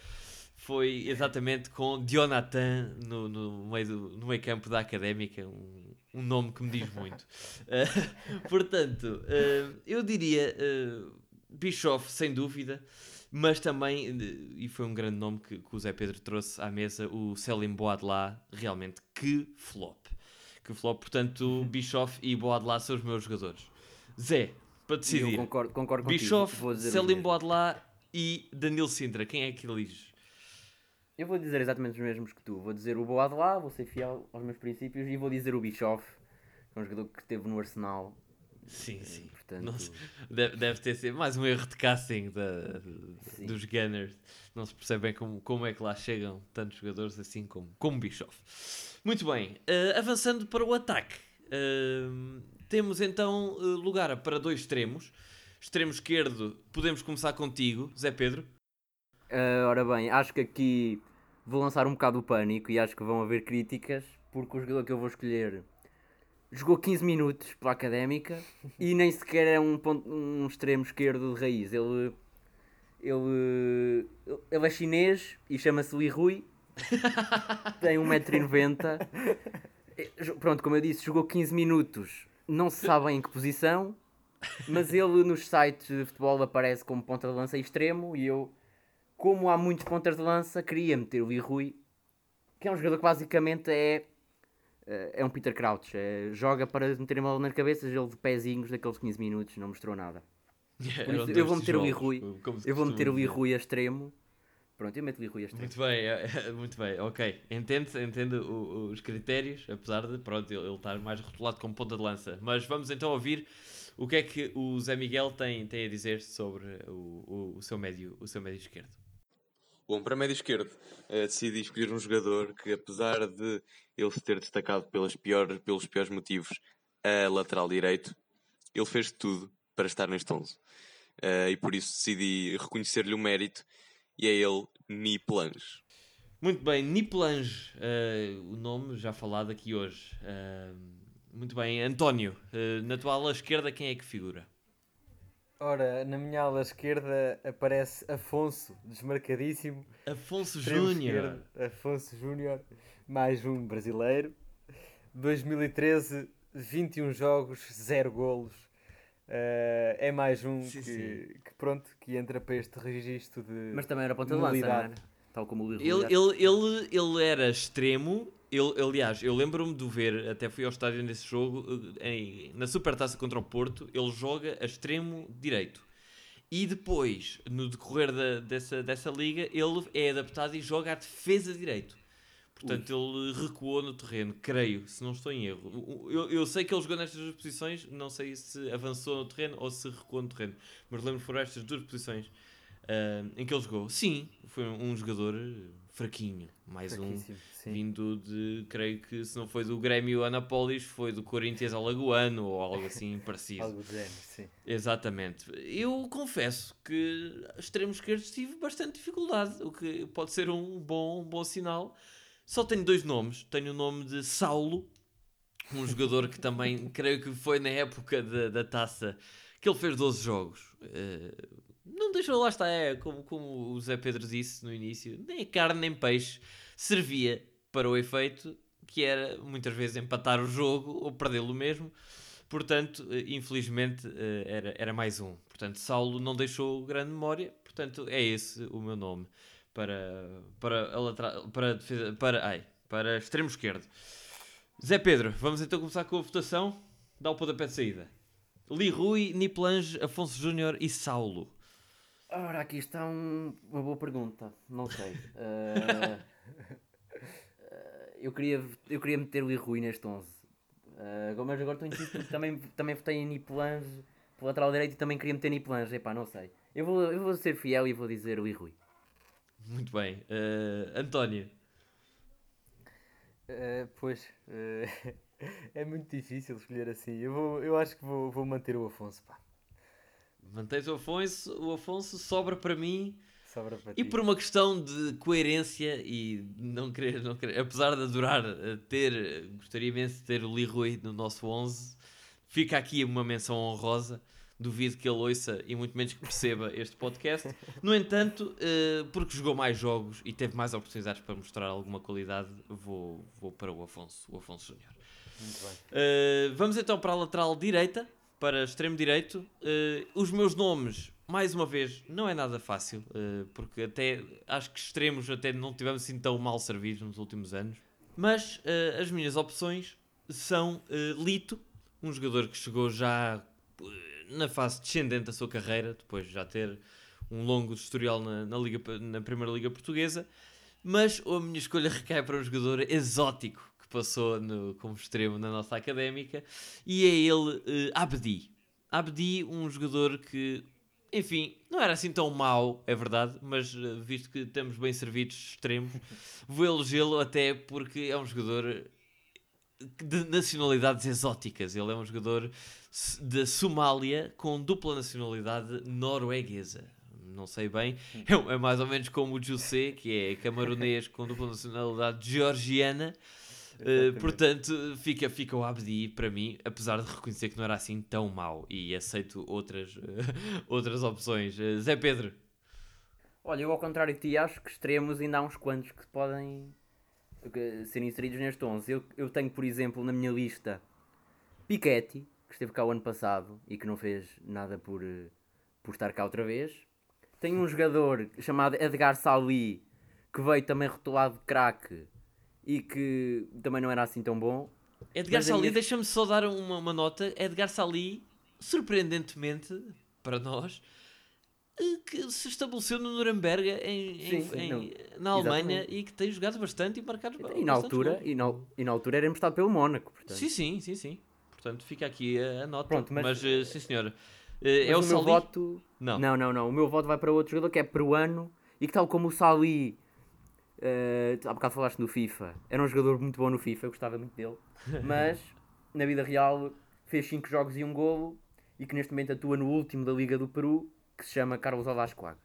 Foi exatamente com Jonathan no, no, meio, do, no meio campo da académica. Um, um nome que me diz muito. Uh, portanto, uh, eu diria uh, Bischoff, sem dúvida. Mas também, e foi um grande nome que, que o Zé Pedro trouxe à mesa, o Selim Boadlá, realmente que flop que flop. Portanto, Bischoff e Boadlá são os meus jogadores. Zé, para decidir. Eu concordo, concordo Bischoff, Selim Boadlá e Danilo Sintra. Quem é que eliges? Eu vou dizer exatamente os mesmos que tu. Vou dizer o Boadlá, vou ser fiel aos meus princípios, e vou dizer o Bischoff, que é um jogador que esteve no Arsenal. Sim, sim. Portanto... Não, deve, deve, ter sido mais um erro de casting da, dos Gunners. Não se percebe bem como, como é que lá chegam tantos jogadores assim como, como Bischoff. Muito bem, uh, avançando para o ataque. Uh, temos então uh, lugar para dois extremos. Extremo esquerdo, podemos começar contigo, Zé Pedro. ora bem, acho que aqui vou lançar um bocado o pânico e acho que vão haver críticas, porque o jogador que eu vou escolher jogou 15 minutos pela académica e nem sequer é um, ponto, um extremo esquerdo de raiz. Ele, ele, ele é chinês e chama-se Li Rui tem 1,90m. Pronto, como eu disse, jogou 15 minutos. Não se sabe em que posição, mas ele nos sites de futebol aparece como ponta de lança extremo e eu, como há muitos pontas de lança, queria meter o Rui, que é um jogador que basicamente é eh, é um Peter Crouch, é, joga para meter a bola nas cabeças, ele de pezinhos daqueles 15 minutos não mostrou nada. Isso, eu vou meter o Rui, eu vou meter o Rui a extremo Pronto, eu meto-lhe Rui este Muito bem, é, é, muito bem, ok. Entendo, entendo os critérios, apesar de pronto, ele, ele estar mais rotulado como ponta de lança. Mas vamos então ouvir o que é que o Zé Miguel tem, tem a dizer sobre o, o, o seu, médio, o seu médio esquerdo. Bom, para médio esquerdo, uh, decidi escolher um jogador que, apesar de ele se ter destacado pelas piores, pelos piores motivos a lateral direito, ele fez tudo para estar neste 11. Uh, e por isso decidi reconhecer-lhe o mérito e é ele Ni Plange. Muito bem, Niplange, uh, o nome já falado aqui hoje. Uh, muito bem, António, na tua ala esquerda quem é que figura? Ora, na minha ala esquerda aparece Afonso, desmarcadíssimo. Afonso Júnior. Afonso Júnior, mais um brasileiro. 2013, 21 jogos, 0 golos. Uh, é mais um Sim, que, sim. que pronto, que entra para este registro de. Mas também era ponta de lança, não era? Tal como o Luís Ele, ele, ele, ele era extremo. Ele, aliás, eu lembro-me de ver, até fui ao estádio nesse jogo, eh, em- na Supertaça contra o Porto. Ele joga a extremo direito. E depois, no decorrer da- dessa, dessa liga, ele é adaptado e joga a defesa direito. Portanto, ele recuou no terreno, creio, se não estou em erro. Eu, eu sei que ele jogou nestas duas posições, não sei se avançou no terreno ou se recuou no terreno, mas lembro que foram estas duas posições ah, em que ele jogou. Sim, foi um jogador fraquinho, mais um sim. vindo de, creio que se não foi do Grêmio Anápolis, foi do Corinthians Alagoano ou algo assim parecido. Algo do género, sim. Exatamente. Eu confesso que extremo esquerdo tive bastante dificuldade, o que pode ser um bom, um bom sinal. Só tenho dois nomes. Tenho o nome de Saulo, um jogador que também creio que foi na época da, da taça que ele fez 12 jogos. Eh, não deixou, lá está, é como, como o Zé Pedro disse no início, nem carne nem peixe servia para o efeito que era muitas vezes empatar o jogo ou perdê-lo mesmo. Portanto, eh, infelizmente, eh, era, era mais um. Portanto, Saulo não deixou grande memória. Portanto, é esse o meu nome para, para, a lateral, para, defesa, para, ai, para extremo esquerdo. Zé Pedro, vamos então começar com a votação. Dá o pontapé de saída. Li Rui, Niplange, Afonso Júnior e Saulo. Ora, aqui está um- uma boa pergunta. Não sei. Eh, eh, eu, queria, eu queria meter o Rui neste 11. Eh, agora- mas agora estou indeciso porque também, também votei em Nipelange pelo lateral direito e também queria meter Nipelange. Epá, não sei. Eu vou, eu vou ser fiel e vou dizer o Rui. Muito bem. Eh, António. Eh, pois, eh, é muito difícil escolher assim. Eu, vou, eu acho que vou, vou manter o Afonso, pá. Mantens o Afonso. O Afonso sobra para mim. Sobra para E ti. por uma questão de coerência e não querer, não querer apesar de adorar eh, ter, eh, gostaria imenso de ter o Leroy no nosso 11, fica aqui uma menção honrosa. Duvido que ele ouça e muito menos que perceba este podcast. No entanto, eh, porque jogou mais jogos e teve mais oportunidades para mostrar alguma qualidade, vou, vou para o Afonso, o Afonso Júnior. Muito bem. Uh, vamos então para a lateral direita, para extremo direito. Uh, os meus nomes, mais uma vez, não é nada fácil, uh, porque até acho que extremos até não tivemos assim tão mal servidos nos últimos anos. Mas uh, as minhas opções são Lito, um jogador que chegou já na fase descendente da sua carreira, depois de já ter um longo historial na, na, Liga, na Primeira Liga Portuguesa. Mas a minha escolha recai para um jogador exótico que passou no, como extremo na nossa académica e é ele eh, Abdi. Abdi, um jogador que, enfim, não era assim tão mau, é verdade, mas eh, visto que estamos bem servidos extremos, vou elogiá-lo até porque é um jogador de nacionalidades exóticas. Ele é um jogador da Somália com dupla nacionalidade norueguesa. Não sei bem, é, um- é mais ou menos como o José, que é camaronês com dupla nacionalidade georgiana. Uh, Exatamente. portanto, fica, fica o Abdi para mim, apesar de reconhecer que não era assim tão mau e aceito outras, outras opções. Uh, Zé Pedro, Olha, eu ao contrário de ti acho que extremos ainda há uns quantos que podem ser inseridos neste 11. Eu, eu tenho, por exemplo, na minha lista Piquetti, que esteve cá o ano passado e que não fez nada por, eh, por estar cá outra vez. Tenho um jogador chamado Edgar Sali, que veio também rotulado de craque e que também não era assim tão bom. Edgar Sali, minha- deixa-me só dar uma, uma nota. Edgar Sali, surpreendentemente para nós, eh, que se estabeleceu no Nuremberg em, em- Sim, em- não. na Alemanha Exatamente. e que tem jogado bastante e marcado E na altura, gols. e na, e na altura era emprestado pelo Mónaco. Portanto. Sim, sim, sim, sim. Portanto, fica aqui a, nota. Pronto, mas, mas- eh, sim, senhora. Eh, Mas é o o meu Sali? voto. Não. Não, não, não. O meu voto vai para outro jogador que é peruano e que, tal como o Sali, eh, há bocado falaste no FIFA, era um jogador muito bom no FIFA, eu gostava muito dele, mas na vida real fez 5 jogos e um golo e que neste momento atua no último da Liga do Peru, que se chama Carlos Alasquaga.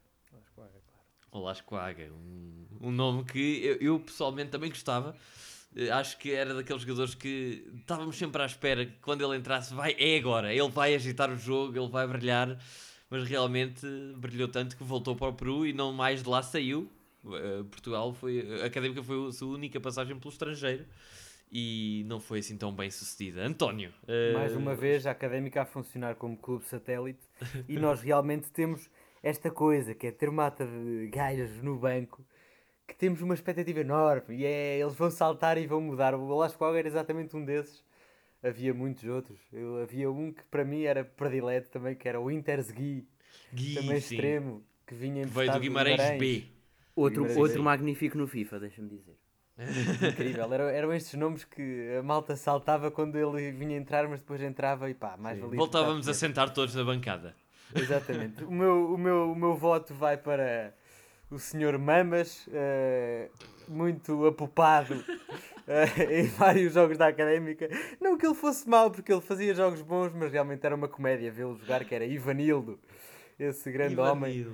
Olá, Esquaga. Um, um nome que eu, eu pessoalmente também gostava. Eh, Acho que era daqueles jogadores que estávamos sempre à espera que quando ele entrasse, vai, é agora, ele vai agitar o jogo, ele vai brilhar, mas realmente brilhou tanto que voltou para o Peru e não mais de lá saiu. Eh, Portugal foi, a Académica foi a sua única passagem pelo estrangeiro e não foi assim tão bem sucedida. António, eh, Mais uma vez, a Académica a funcionar como clube satélite e nós realmente temos esta coisa, que é ter mata de gajos no banco, que temos uma expectativa enorme e é, eles vão saltar e vão mudar. O Lascoga era exatamente um desses. Havia muitos outros. Eu, havia um que para mim era predileto também, que era o Intersgui, Gui, também sim, extremo, que vinha que veio do emprestado Guimarães, B. Outro, outro magnífico no FIFA, deixa-me dizer. Incrível, eram, eram estes nomes que a malta saltava quando ele vinha entrar, mas depois entrava e pá, mais valia. Voltávamos a sentar todos na bancada. Exatamente. O meu, o, meu, o meu voto vai para o senhor Mamas, eh, muito apupado eh, em vários jogos da Académica. Não que ele fosse mau, porque ele fazia jogos bons, mas realmente era uma comédia vê-lo jogar, que era Ivanildo, esse grande homem.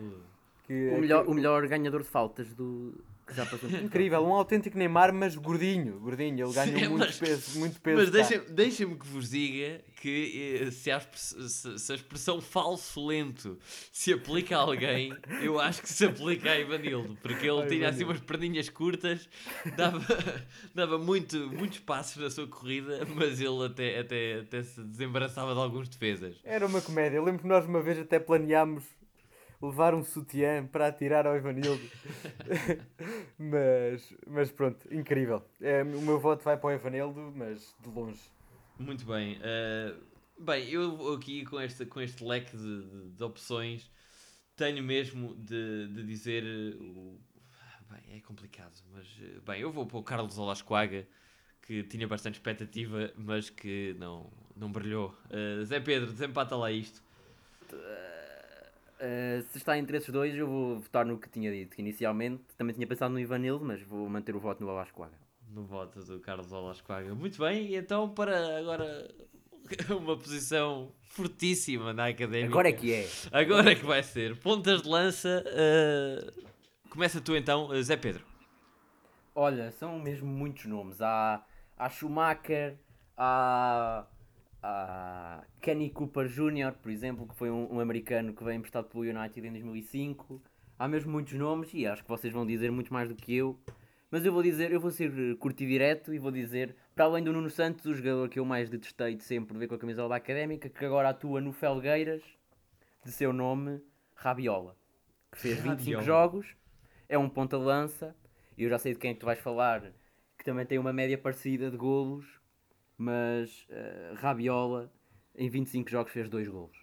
Que, O melhor, o melhor ganhador de faltas do que já passou. por Incrível, um autêntico Neymar, mas gordinho, gordinho. Ele ganhou É, muito mas- peso, muito peso. Mas cá. deixem- deixem-me que vos diga que eh, se a, se- a expressão falso lento se aplica a alguém, eu acho que se aplica a Ivanildo, porque ele Ao tinha assim Ivanildo. umas perninhas curtas, dava, dava muito, muitos passos na sua corrida, mas ele até, até, até se desembaraçava de alguns defesas. Era uma comédia. Eu lembro que nós uma vez até planeámos levar um sutiã para atirar ao Ivanildo. mas, mas pronto, incrível. É, o meu voto vai para o Ivanildo, mas de longe. Muito bem. eh, bem, eu aqui com este, com este leque de, de- de opções tenho mesmo de, de dizer eh, o. Bem, é complicado, mas eh, bem, eu vou para o Carlos Olascoaga, que tinha bastante expectativa, mas que não, não brilhou. Zé Pedro, desempata lá isto. Uh, se está entre esses dois, eu vou votar no que tinha dito. que Inicialmente também tinha pensado no Ivanildo, mas vou manter o voto no Alascoaga. No voto do Carlos Olascoaga. Muito bem, e então para agora uma posição fortíssima na académica. Agora é que é. Agora é que vai ser. Pontas de lança. eh, Começa tu então, eh, Zé Pedro. Olha, são mesmo muitos nomes. Há, há Schumacher, há, há Kenny Cooper Jr., por exemplo, que foi um, um americano que veio emprestado pelo United em 2005. Há mesmo muitos nomes e acho que vocês vão dizer muito mais do que eu. Mas eu vou dizer, eu vou ser eh, curto e direto e vou dizer, para além do Nuno Santos, o jogador que eu mais detestei de sempre ver com a camisola da Académica, que agora atua no Felgueiras, de seu nome, Rabiola. Que fez 25 Rabiola. jogos, é um ponta-lança, e eu já sei de quem é que tu vais falar, que também tem uma média parecida de golos, mas eh, Rabiola em 25 jogos fez 2 golos.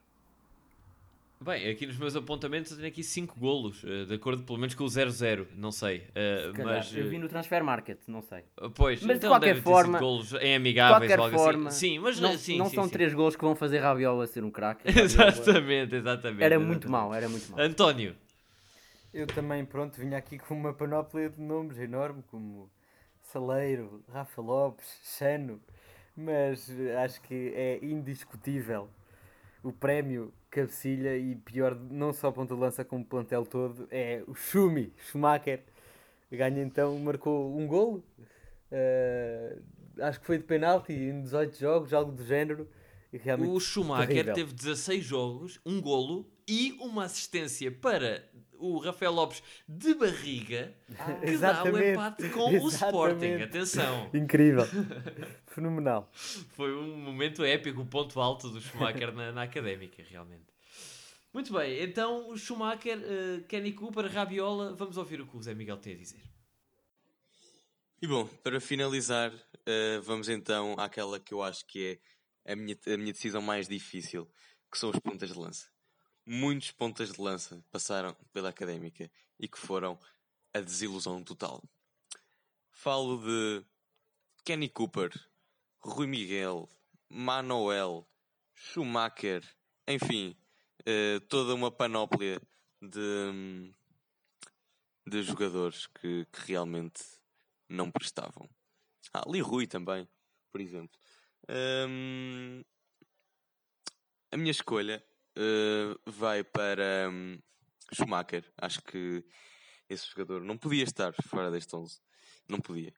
Bem, aqui nos meus apontamentos eu tenho aqui 5 golos, eh, de acordo pelo menos com o 0-0, não sei. eh, Se calhar, mas, eu vi no Transfer Market, não sei. pois, mas de então qualquer deve ter sido forma- golos em De amigáveis qualquer ou algo forma, assim. Sim, mas não, sim, não sim, são sim. 3 golos que vão fazer Rabiola ser um craque. Exatamente, exatamente. Era exatamente. muito mau, era muito mau. António, Eu também, pronto, vinha aqui com uma panóplia de nomes enorme, como Saleiro, Rafa Lopes, Chano, mas acho que é indiscutível o prémio cabecilha e pior, não só ponta de lança como plantel todo, é o Schumi, Schumacher. Ganha então, marcou um golo, eh, acho que foi de penalti em 18 jogos, algo do género. O Schumacher terrível. teve 16 jogos, um golo e uma assistência para o Rafael Lopes de barriga, que Exatamente, dá o empate com o Sporting. exatamente. Atenção, Incrível, fenomenal. foi um momento épico, o ponto alto do Schumacher na, na académica, realmente. Muito bem, então o Schumacher, eh, Kenny Cooper, Rabiola, vamos ouvir o que o Zé Miguel tem a dizer. E bom, para finalizar, eh, vamos então àquela que eu acho que é a minha, a minha decisão mais difícil, que são os pontas de lança. Muitos pontas de lança passaram pela académica e que foram a desilusão total. Falo de Kenny Cooper, Rui Miguel, Manuel, Schumacher, enfim, eh, toda uma panóplia de, de jogadores que, que realmente não prestavam. Ah, Rui também, por exemplo. Hum, a minha escolha eh, vai para hum, Schumacher. Acho que esse jogador. Não podia estar fora deste 11. Não podia.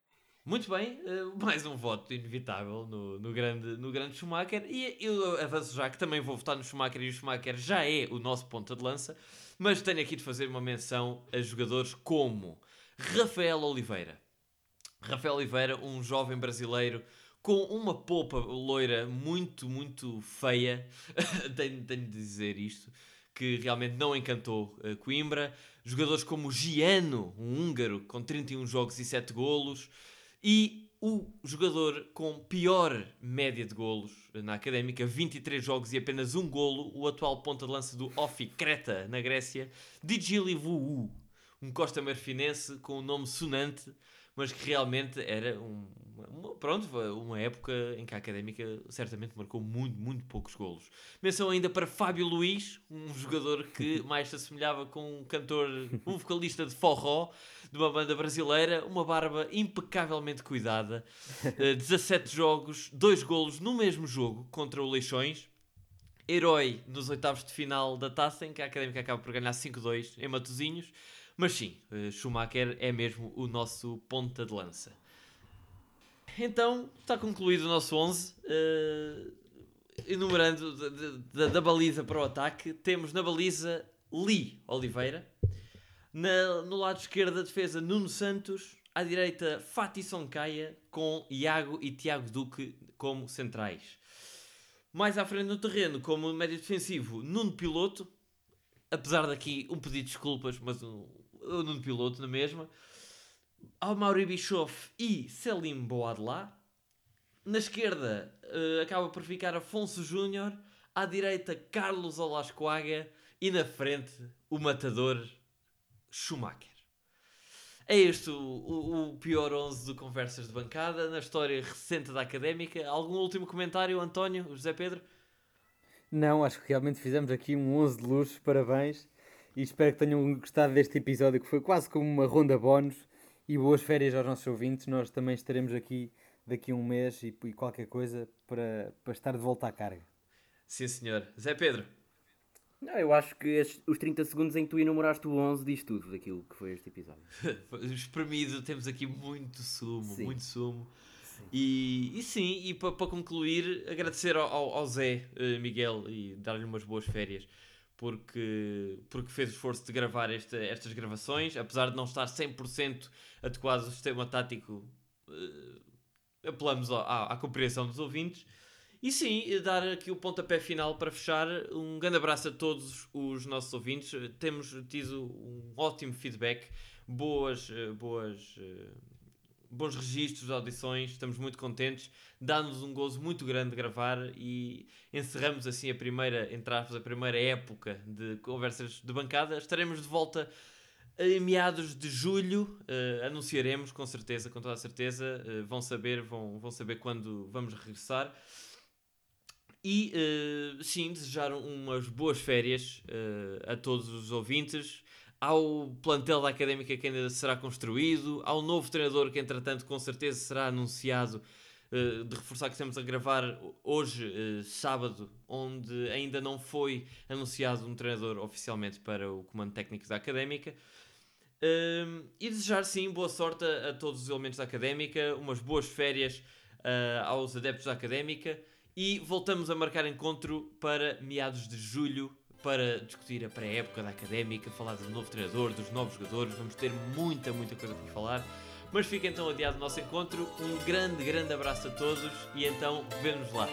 Muito bem, uh, mais um voto inevitável no, no, grande, no grande Schumacher. E eu avanço já que também vou votar no Schumacher e o Schumacher já é o nosso ponta de lança. Mas tenho aqui de fazer uma menção a jogadores como Rafael Oliveira. Rafael Oliveira, um jovem brasileiro com uma polpa loira muito, muito feia. tenho, tenho de dizer isto que realmente não encantou uh, Coimbra. Jogadores como Giano, um húngaro com 31 jogos e 7 golos. E o jogador com pior média de golos na académica, 23 jogos e apenas um golo, o atual ponta de lança do Ofi Creta, na Grécia, Djili Vuu, um costa marfinense com um nome sonante, mas que realmente era um, uma, pronto, uma época em que a Académica certamente marcou muito, muito poucos golos. Menção ainda para Fábio Luís, um jogador que mais se assemelhava com um cantor, um vocalista de forró, de uma banda brasileira, uma barba impecavelmente cuidada, 17 eh, jogos, 2 golos no mesmo jogo contra o Leixões, herói nos oitavos de final da taça, em que a Académica acaba por ganhar 5-2 em Matozinhos, mas sim, eh, Schumacher é mesmo o nosso ponta de lança. Então, está concluído o nosso 11. Uh, eh, enumerando da, da, baliza para o ataque, temos na baliza Lee Oliveira. Na, no lado esquerdo da defesa, Nuno Santos. À direita, Fatih Soncaia, com Iago e Tiago Duque como centrais. Mais à frente no terreno, como médio defensivo, Nuno Piloto. Apesar daqui um pedido de desculpas, mas o, o Nuno Piloto na mesma. Mauri Bischoff e Selim Boadlá. Na esquerda uh, acaba por ficar Afonso Júnior. À direita, Carlos Olascoaga. E na frente, o matador Schumacher. É este o, o, o, pior 11 do Conversas de Bancada na história recente da Académica. Algum último comentário, António, José Pedro? Não, acho que realmente fizemos aqui um 11 de luz. Parabéns. E espero que tenham gostado deste episódio, que foi quase como uma ronda bónus. E boas férias aos nossos ouvintes. Nós também estaremos aqui daqui a um mês e, e qualquer coisa para, para estar de volta à carga. Sim, senhor. Zé Pedro. Não, eu acho que estes, os 30 segundos em que tu enumeraste o 11 diz tudo daquilo que foi este episódio. Espremido, temos aqui muito sumo, sim. muito sumo. Sim. E, e sim, e para pa concluir, agradecer ao, ao Zé uh, Miguel e dar-lhe umas boas férias porque, porque fez o esforço de gravar esta, estas gravações, apesar de não estar 100% adequado ao sistema tático, uh, apelamos à, à compreensão dos ouvintes. E sim, dar aqui o pontapé final para fechar. Um grande abraço a todos os nossos ouvintes. Temos tido um ótimo feedback, boas, eh, boas, eh, bons registros audições. Estamos muito contentes. Dá-nos um gozo muito grande de gravar e encerramos assim a primeira, entre a primeira época de conversas de bancada. Estaremos de volta em meados de julho. Uh, anunciaremos com certeza, com toda a certeza. Uh, vão saber, vão, vão saber quando vamos regressar. E uh, sim, desejar umas boas férias a todos os ouvintes, ao plantel da académica que ainda será construído, ao novo treinador que, entretanto, com certeza será anunciado. Uh, de reforçar que estamos a gravar hoje, sábado, onde ainda não foi anunciado um treinador oficialmente para o comando técnico da académica. e desejar sim boa sorte a, a, todos os elementos da académica, umas boas férias aos adeptos da académica e voltamos a marcar encontro para meados de julho para discutir a pré-época da académica, falar do novo treinador, dos novos jogadores. Vamos ter muita, muita coisa para falar. Mas fica então adiado o nosso encontro. Um grande, grande abraço a todos e então vemos lá.